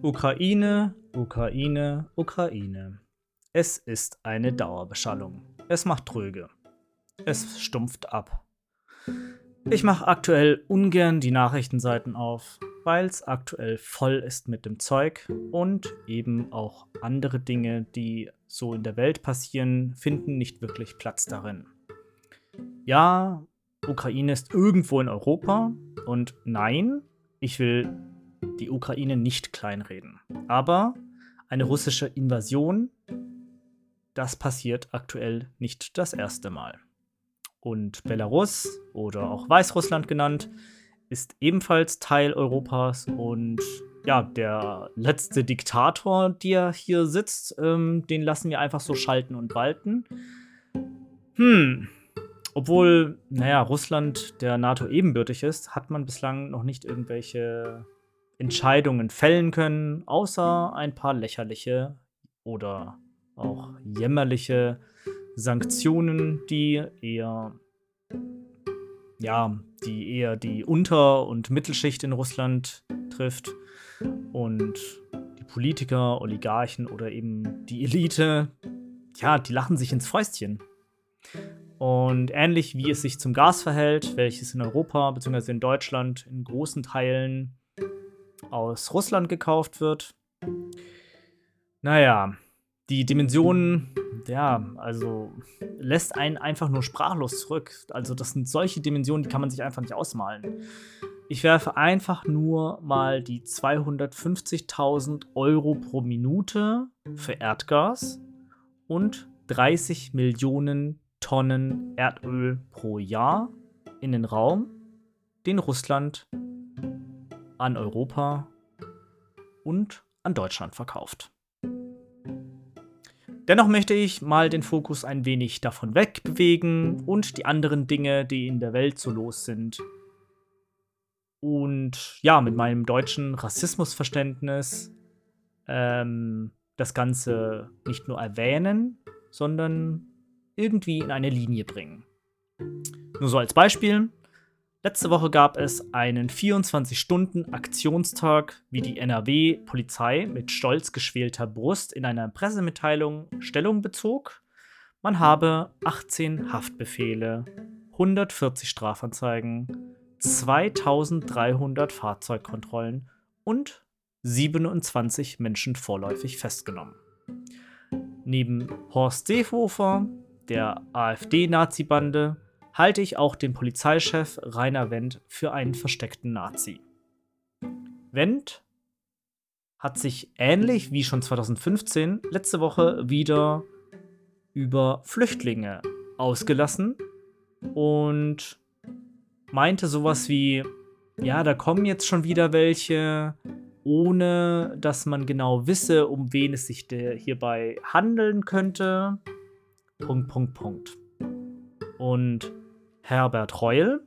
Ukraine, Ukraine, Ukraine. Es ist eine Dauerbeschallung. Es macht tröge. Es stumpft ab. Ich mache aktuell ungern die Nachrichtenseiten auf, weil es aktuell voll ist mit dem Zeug und eben auch andere Dinge, die so in der Welt passieren, finden nicht wirklich Platz darin. Ja, Ukraine ist irgendwo in Europa und nein, ich will die Ukraine nicht kleinreden. Aber eine russische Invasion, das passiert aktuell nicht das erste Mal. Und Belarus oder auch Weißrussland genannt, ist ebenfalls Teil Europas und ja, der letzte Diktator, der hier sitzt, ähm, den lassen wir einfach so schalten und walten. Hm, obwohl, naja, Russland der NATO ebenbürtig ist, hat man bislang noch nicht irgendwelche Entscheidungen fällen können, außer ein paar lächerliche oder auch jämmerliche Sanktionen, die eher ja, die eher die Unter- und Mittelschicht in Russland trifft und die Politiker, Oligarchen oder eben die Elite, ja, die lachen sich ins Fäustchen. Und ähnlich wie es sich zum Gas verhält, welches in Europa bzw. in Deutschland in großen Teilen aus Russland gekauft wird. Naja, die Dimensionen, ja, also lässt einen einfach nur sprachlos zurück. Also das sind solche Dimensionen, die kann man sich einfach nicht ausmalen. Ich werfe einfach nur mal die 250.000 Euro pro Minute für Erdgas und 30 Millionen Tonnen Erdöl pro Jahr in den Raum, den Russland an Europa und an Deutschland verkauft. Dennoch möchte ich mal den Fokus ein wenig davon wegbewegen und die anderen Dinge, die in der Welt so los sind. Und ja, mit meinem deutschen Rassismusverständnis ähm, das Ganze nicht nur erwähnen, sondern irgendwie in eine Linie bringen. Nur so als Beispiel. Letzte Woche gab es einen 24-Stunden-Aktionstag, wie die NRW-Polizei mit stolz geschwelter Brust in einer Pressemitteilung Stellung bezog. Man habe 18 Haftbefehle, 140 Strafanzeigen, 2300 Fahrzeugkontrollen und 27 Menschen vorläufig festgenommen. Neben Horst Seehofer, der AfD-Nazi-Bande, halte ich auch den Polizeichef Rainer Wendt für einen versteckten Nazi. Wendt hat sich ähnlich wie schon 2015 letzte Woche wieder über Flüchtlinge ausgelassen und meinte sowas wie, ja, da kommen jetzt schon wieder welche, ohne dass man genau wisse, um wen es sich hierbei handeln könnte. Punkt, Punkt, Punkt. Und Herbert Reul,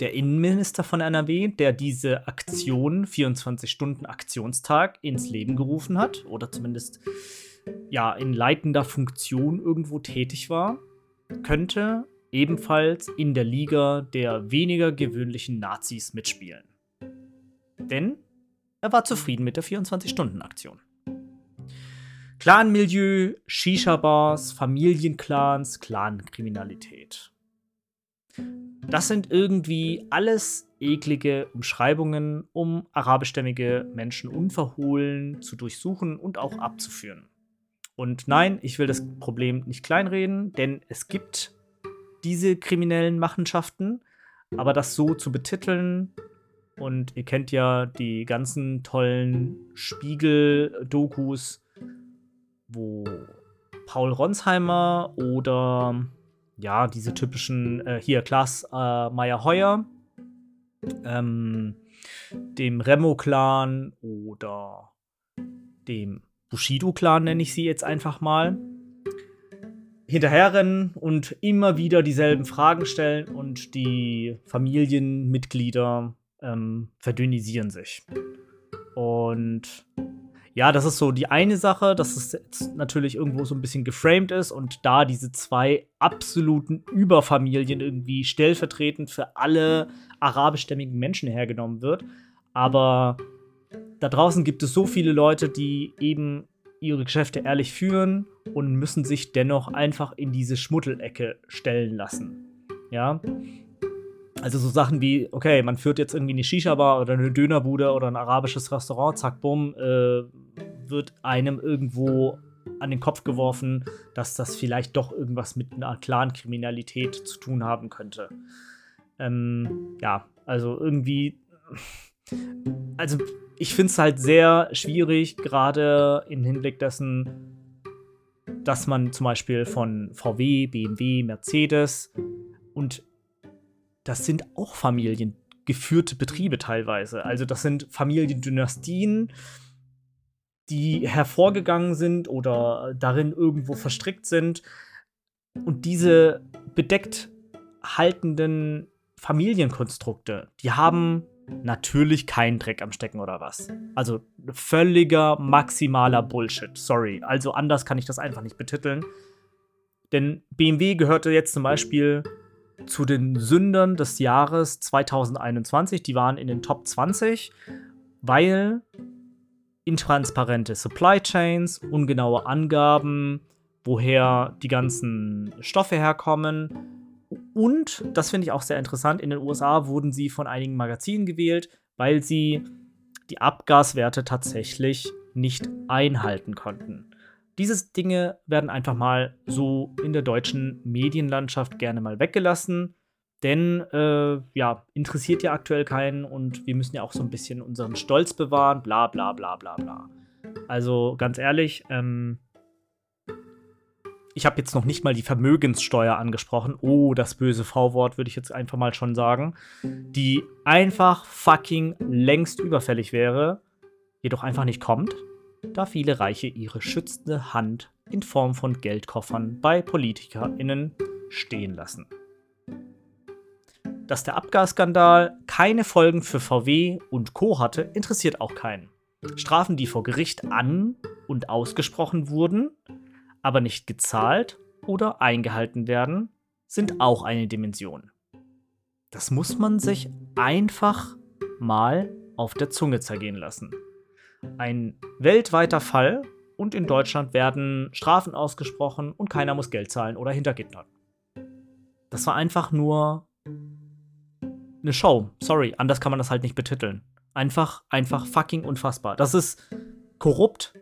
der Innenminister von NRW, der diese Aktion, 24-Stunden-Aktionstag, ins Leben gerufen hat oder zumindest ja in leitender Funktion irgendwo tätig war, könnte ebenfalls in der Liga der weniger gewöhnlichen Nazis mitspielen. Denn er war zufrieden mit der 24-Stunden-Aktion. Clanmilieu, Shisha-Bars, Familienclans, Clankriminalität. Das sind irgendwie alles eklige Umschreibungen, um arabischstämmige Menschen unverhohlen zu durchsuchen und auch abzuführen. Und nein, ich will das Problem nicht kleinreden, denn es gibt diese kriminellen Machenschaften, aber das so zu betiteln, und ihr kennt ja die ganzen tollen Spiegel-Dokus, wo Paul Ronsheimer oder ja, diese typischen, äh, hier, Klaas äh, Meyer-Heuer, ähm, dem Remo-Clan oder dem Bushido-Clan, nenne ich sie jetzt einfach mal, hinterherrennen und immer wieder dieselben Fragen stellen und die Familienmitglieder ähm, verdünnisieren sich. Und ja, das ist so die eine Sache, dass es jetzt natürlich irgendwo so ein bisschen geframed ist und da diese zwei absoluten Überfamilien irgendwie stellvertretend für alle arabischstämmigen Menschen hergenommen wird. Aber da draußen gibt es so viele Leute, die eben ihre Geschäfte ehrlich führen und müssen sich dennoch einfach in diese Schmuddelecke stellen lassen. Ja, also so Sachen wie, okay, man führt jetzt irgendwie eine Shisha-Bar oder eine Dönerbude oder ein arabisches Restaurant, zack, bumm, äh, wird einem irgendwo an den Kopf geworfen, dass das vielleicht doch irgendwas mit einer Clan-Kriminalität zu tun haben könnte. Ähm, ja, also irgendwie. Also, ich finde es halt sehr schwierig, gerade im Hinblick dessen, dass man zum Beispiel von VW, BMW, Mercedes und das sind auch familiengeführte Betriebe teilweise. Also das sind Familiendynastien, die hervorgegangen sind oder darin irgendwo verstrickt sind. Und diese bedeckt haltenden Familienkonstrukte, die haben natürlich keinen Dreck am Stecken oder was. Also völliger maximaler Bullshit. Sorry. Also anders kann ich das einfach nicht betiteln. Denn BMW gehörte jetzt zum Beispiel zu den Sündern des Jahres 2021. Die waren in den Top 20, weil intransparente Supply Chains, ungenaue Angaben, woher die ganzen Stoffe herkommen. Und, das finde ich auch sehr interessant, in den USA wurden sie von einigen Magazinen gewählt, weil sie die Abgaswerte tatsächlich nicht einhalten konnten. Diese Dinge werden einfach mal so in der deutschen Medienlandschaft gerne mal weggelassen. Denn, äh, ja, interessiert ja aktuell keinen und wir müssen ja auch so ein bisschen unseren Stolz bewahren, bla bla bla bla bla. Also ganz ehrlich, ähm, ich habe jetzt noch nicht mal die Vermögenssteuer angesprochen. Oh, das böse V-Wort würde ich jetzt einfach mal schon sagen. Die einfach fucking längst überfällig wäre, jedoch einfach nicht kommt da viele Reiche ihre schützende Hand in Form von Geldkoffern bei PolitikerInnen stehen lassen. Dass der Abgasskandal keine Folgen für VW und Co. hatte, interessiert auch keinen. Strafen, die vor Gericht an und ausgesprochen wurden, aber nicht gezahlt oder eingehalten werden, sind auch eine Dimension. Das muss man sich einfach mal auf der Zunge zergehen lassen ein weltweiter Fall und in Deutschland werden Strafen ausgesprochen und keiner muss Geld zahlen oder hinter Gittern. Das war einfach nur eine Show. Sorry, anders kann man das halt nicht betiteln. Einfach, einfach fucking unfassbar. Das ist korrupt.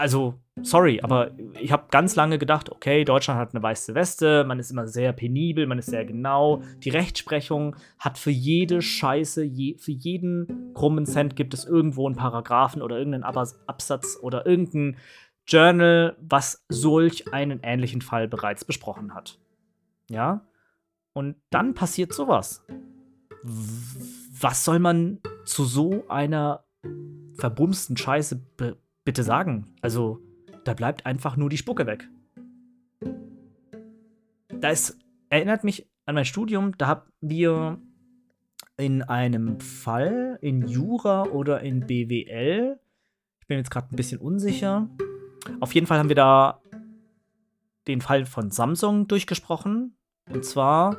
Also, sorry, aber ich habe ganz lange gedacht, okay, Deutschland hat eine weiße Weste, man ist immer sehr penibel, man ist sehr genau. Die Rechtsprechung hat für jede Scheiße, je, für jeden krummen Cent gibt es irgendwo einen Paragraphen oder irgendeinen Absatz oder irgendein Journal, was solch einen ähnlichen Fall bereits besprochen hat. Ja? Und dann passiert sowas. Was soll man zu so einer verbumsten Scheiße bitte sagen? Also, da bleibt einfach nur die Spucke weg. Das erinnert mich an mein Studium, da haben wir in einem Fall in Jura oder in BWL, ich bin jetzt gerade ein bisschen unsicher, auf jeden Fall haben wir da den Fall von Samsung durchgesprochen. Und zwar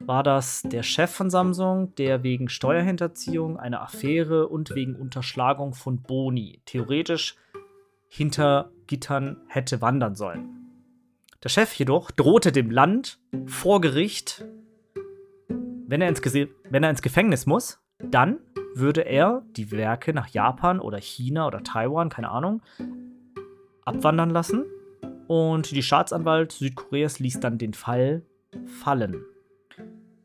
war das der Chef von Samsung, der wegen Steuerhinterziehung, einer Affäre und wegen Unterschlagung von Boni theoretisch hinter Gittern hätte wandern sollen. Der Chef jedoch drohte dem Land vor Gericht, wenn er ins, Gese wenn er ins Gefängnis muss, dann würde er die Werke nach Japan oder China oder Taiwan, keine Ahnung, abwandern lassen. Und die Staatsanwalt Südkoreas ließ dann den Fall fallen.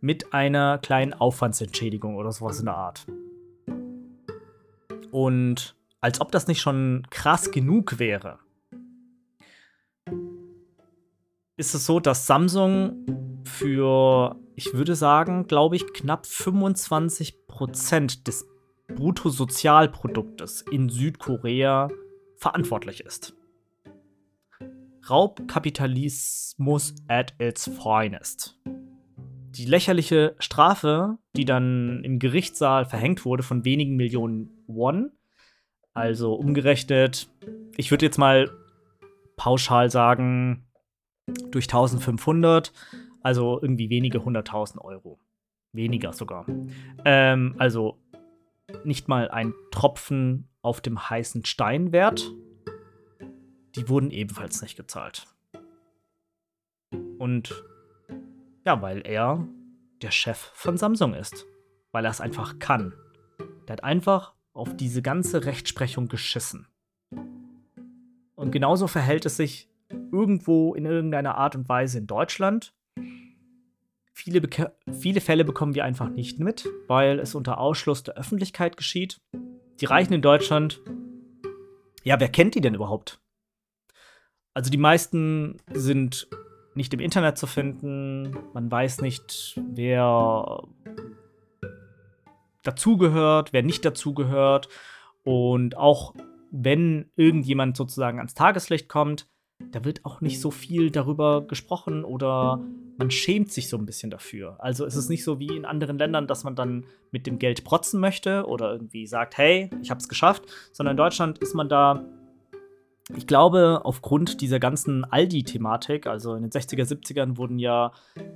Mit einer kleinen Aufwandsentschädigung oder sowas in der Art. Und als ob das nicht schon krass genug wäre, ist es so, dass Samsung für, ich würde sagen, glaube ich, knapp 25 Prozent des Bruttosozialproduktes in Südkorea verantwortlich ist. Raubkapitalismus at its finest. Die lächerliche Strafe, die dann im Gerichtssaal verhängt wurde von wenigen Millionen Won, also umgerechnet, ich würde jetzt mal pauschal sagen, durch 1500, also irgendwie wenige hunderttausend Euro. Weniger sogar. Ähm, also nicht mal ein Tropfen auf dem heißen Stein wert. Die wurden ebenfalls nicht gezahlt. Und ja, weil er der Chef von Samsung ist. Weil er es einfach kann. Der hat einfach auf diese ganze Rechtsprechung geschissen. Und genauso verhält es sich irgendwo in irgendeiner Art und Weise in Deutschland. Viele, viele Fälle bekommen wir einfach nicht mit, weil es unter Ausschluss der Öffentlichkeit geschieht. Die Reichen in Deutschland, ja, wer kennt die denn überhaupt? Also die meisten sind nicht im Internet zu finden. Man weiß nicht, wer dazugehört, wer nicht dazugehört. Und auch wenn irgendjemand sozusagen ans Tageslicht kommt, da wird auch nicht so viel darüber gesprochen oder man schämt sich so ein bisschen dafür. Also es ist nicht so wie in anderen Ländern, dass man dann mit dem Geld protzen möchte oder irgendwie sagt, hey, ich habe es geschafft, sondern in Deutschland ist man da ich glaube, aufgrund dieser ganzen Aldi-Thematik, also in den 60er, 70ern wurden ja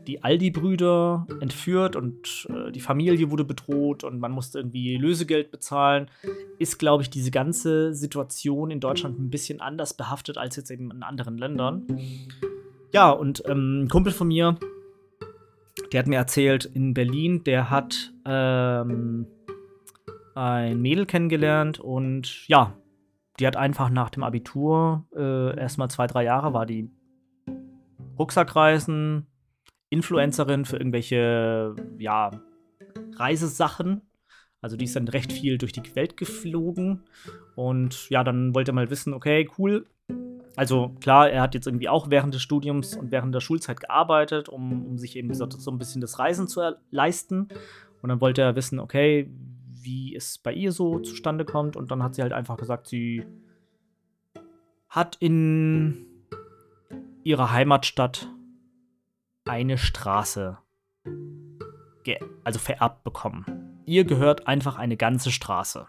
die Aldi-Brüder entführt und äh, die Familie wurde bedroht und man musste irgendwie Lösegeld bezahlen, ist, glaube ich, diese ganze Situation in Deutschland ein bisschen anders behaftet als jetzt eben in anderen Ländern. Ja, und ähm, ein Kumpel von mir, der hat mir erzählt, in Berlin, der hat ähm, ein Mädel kennengelernt und ja, die hat einfach nach dem Abitur äh, erstmal zwei, drei Jahre war die Rucksackreisen, Influencerin für irgendwelche, ja, Reisesachen. Also die ist dann recht viel durch die Welt geflogen. Und ja, dann wollte er mal wissen, okay, cool. Also klar, er hat jetzt irgendwie auch während des Studiums und während der Schulzeit gearbeitet, um, um sich eben so, so ein bisschen das Reisen zu leisten. Und dann wollte er wissen, okay, wie es bei ihr so zustande kommt. Und dann hat sie halt einfach gesagt, sie hat in ihrer Heimatstadt eine Straße also vererbt bekommen. Ihr gehört einfach eine ganze Straße.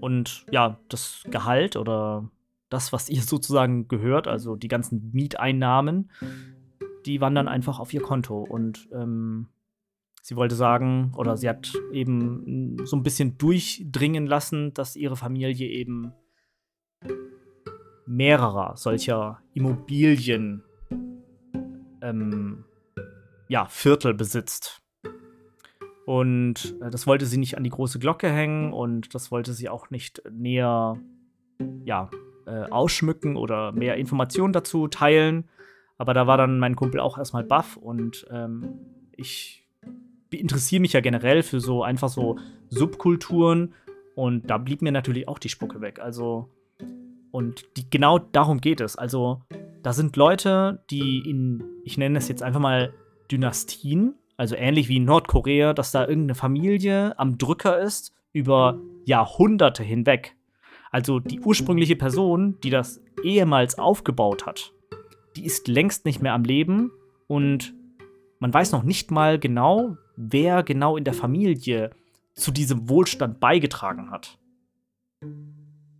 Und ja, das Gehalt oder das, was ihr sozusagen gehört, also die ganzen Mieteinnahmen, die wandern einfach auf ihr Konto. Und ähm, Sie wollte sagen, oder sie hat eben so ein bisschen durchdringen lassen, dass ihre Familie eben mehrerer solcher Immobilien, ähm, ja, Viertel besitzt. Und äh, das wollte sie nicht an die große Glocke hängen und das wollte sie auch nicht näher, ja, äh, ausschmücken oder mehr Informationen dazu teilen. Aber da war dann mein Kumpel auch erstmal baff und ähm, ich interessiere mich ja generell für so einfach so Subkulturen und da blieb mir natürlich auch die Spucke weg. Also, und die, genau darum geht es. Also, da sind Leute, die in, ich nenne es jetzt einfach mal Dynastien, also ähnlich wie in Nordkorea, dass da irgendeine Familie am Drücker ist über Jahrhunderte hinweg. Also die ursprüngliche Person, die das ehemals aufgebaut hat, die ist längst nicht mehr am Leben und man weiß noch nicht mal genau, wer genau in der Familie zu diesem Wohlstand beigetragen hat.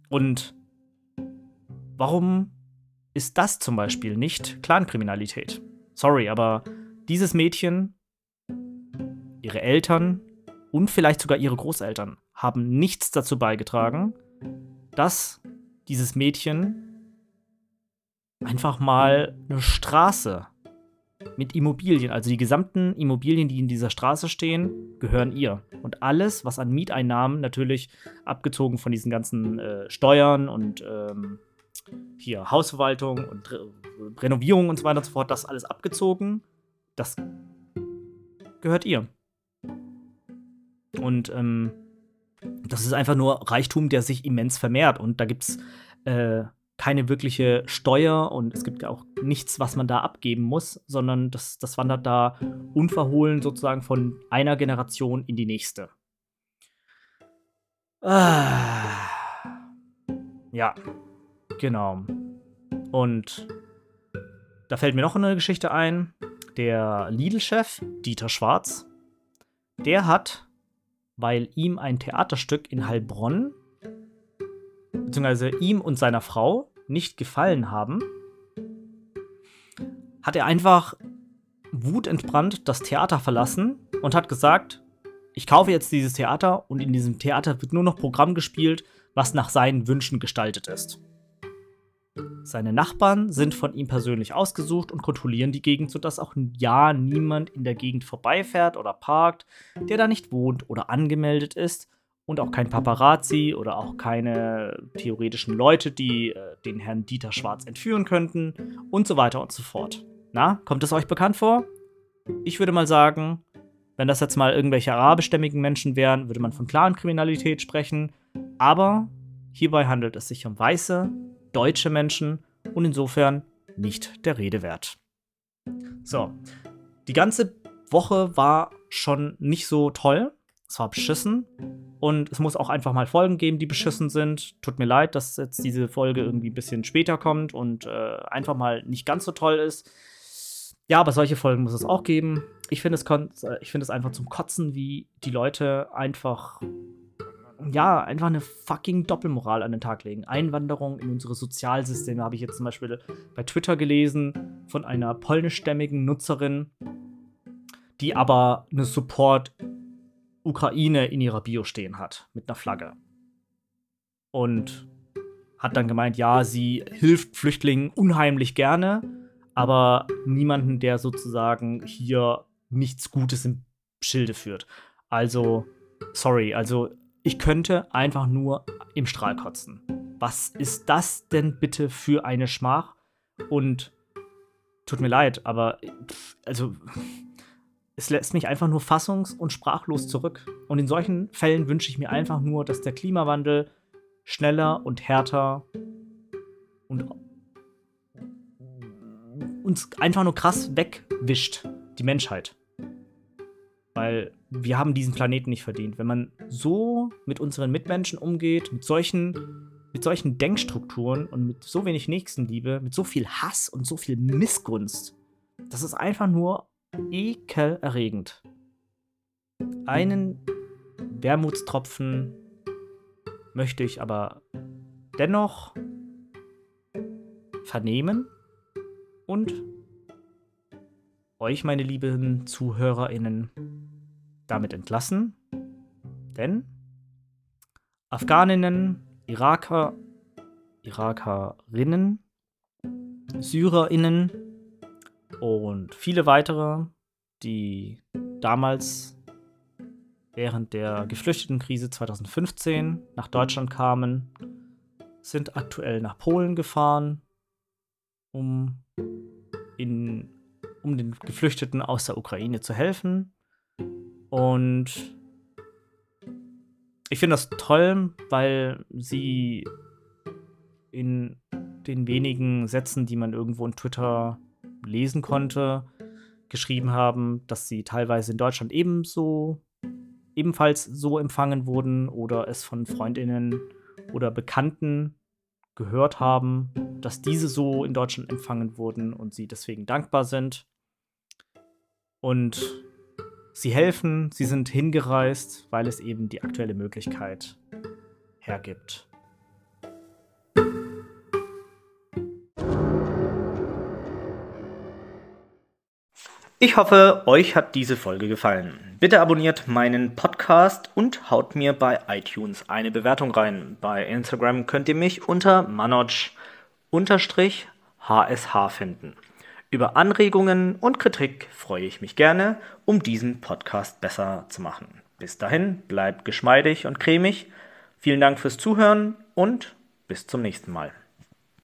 Und warum ist das zum Beispiel nicht Clankriminalität? Sorry, aber dieses Mädchen, ihre Eltern und vielleicht sogar ihre Großeltern haben nichts dazu beigetragen, dass dieses Mädchen einfach mal eine Straße mit Immobilien. Also die gesamten Immobilien, die in dieser Straße stehen, gehören ihr. Und alles, was an Mieteinnahmen natürlich abgezogen von diesen ganzen äh, Steuern und ähm, hier Hausverwaltung und Re Renovierung und so weiter und so fort, das alles abgezogen, das gehört ihr. Und ähm, das ist einfach nur Reichtum, der sich immens vermehrt. Und da gibt es äh, keine wirkliche Steuer und es gibt ja auch nichts, was man da abgeben muss, sondern das, das wandert da unverhohlen sozusagen von einer Generation in die nächste. Ah. Ja, genau. Und da fällt mir noch eine Geschichte ein. Der Lidl-Chef, Dieter Schwarz, der hat, weil ihm ein Theaterstück in Heilbronn, beziehungsweise ihm und seiner Frau nicht gefallen haben, hat er einfach wutentbrannt das Theater verlassen und hat gesagt, ich kaufe jetzt dieses Theater und in diesem Theater wird nur noch Programm gespielt, was nach seinen Wünschen gestaltet ist. Seine Nachbarn sind von ihm persönlich ausgesucht und kontrollieren die Gegend, sodass auch ja niemand in der Gegend vorbeifährt oder parkt, der da nicht wohnt oder angemeldet ist und auch kein Paparazzi oder auch keine theoretischen Leute, die äh, den Herrn Dieter Schwarz entführen könnten und so weiter und so fort. Na, kommt es euch bekannt vor? Ich würde mal sagen, wenn das jetzt mal irgendwelche arabischstämmigen Menschen wären, würde man von Clankriminalität sprechen. Aber hierbei handelt es sich um weiße, deutsche Menschen und insofern nicht der Rede wert. So, die ganze Woche war schon nicht so toll. Es war beschissen. Und es muss auch einfach mal Folgen geben, die beschissen sind. Tut mir leid, dass jetzt diese Folge irgendwie ein bisschen später kommt und äh, einfach mal nicht ganz so toll ist. Ja, aber solche Folgen muss es auch geben. Ich finde es, find es einfach zum Kotzen, wie die Leute einfach ja, einfach eine fucking Doppelmoral an den Tag legen. Einwanderung in unsere Sozialsysteme habe ich jetzt zum Beispiel bei Twitter gelesen von einer polnischstämmigen Nutzerin, die aber eine Support Ukraine in ihrer Bio stehen hat, mit einer Flagge. Und hat dann gemeint, ja, sie hilft Flüchtlingen unheimlich gerne, aber niemanden, der sozusagen hier nichts Gutes im Schilde führt. Also, sorry, also ich könnte einfach nur im Strahl kotzen. Was ist das denn bitte für eine Schmach? Und tut mir leid, aber also es lässt mich einfach nur fassungs- und sprachlos zurück. Und in solchen Fällen wünsche ich mir einfach nur, dass der Klimawandel schneller und härter und uns einfach nur krass wegwischt, die Menschheit. Weil wir haben diesen Planeten nicht verdient. Wenn man so mit unseren Mitmenschen umgeht, mit solchen, mit solchen Denkstrukturen und mit so wenig Nächstenliebe, mit so viel Hass und so viel Missgunst, das ist einfach nur ekelerregend. Einen Wermutstropfen möchte ich aber dennoch vernehmen und euch, meine lieben ZuhörerInnen, damit entlassen. Denn Afghaninnen, Iraker, Irakerinnen, SyrerInnen und viele weitere, die damals während der Geflüchtetenkrise 2015 nach Deutschland kamen, sind aktuell nach Polen gefahren, um, in, um den Geflüchteten aus der Ukraine zu helfen. Und ich finde das toll, weil sie in den wenigen Sätzen, die man irgendwo in Twitter lesen konnte, geschrieben haben, dass sie teilweise in Deutschland ebenso ebenfalls so empfangen wurden oder es von Freundinnen oder Bekannten gehört haben, dass diese so in Deutschland empfangen wurden und sie deswegen dankbar sind. Und Sie helfen, sie sind hingereist, weil es eben die aktuelle Möglichkeit hergibt. Ich hoffe, euch hat diese Folge gefallen. Bitte abonniert meinen Podcast und haut mir bei iTunes eine Bewertung rein. Bei Instagram könnt ihr mich unter manoj-hsh finden. Über Anregungen und Kritik freue ich mich gerne, um diesen Podcast besser zu machen. Bis dahin, bleibt geschmeidig und cremig. Vielen Dank fürs Zuhören und bis zum nächsten Mal.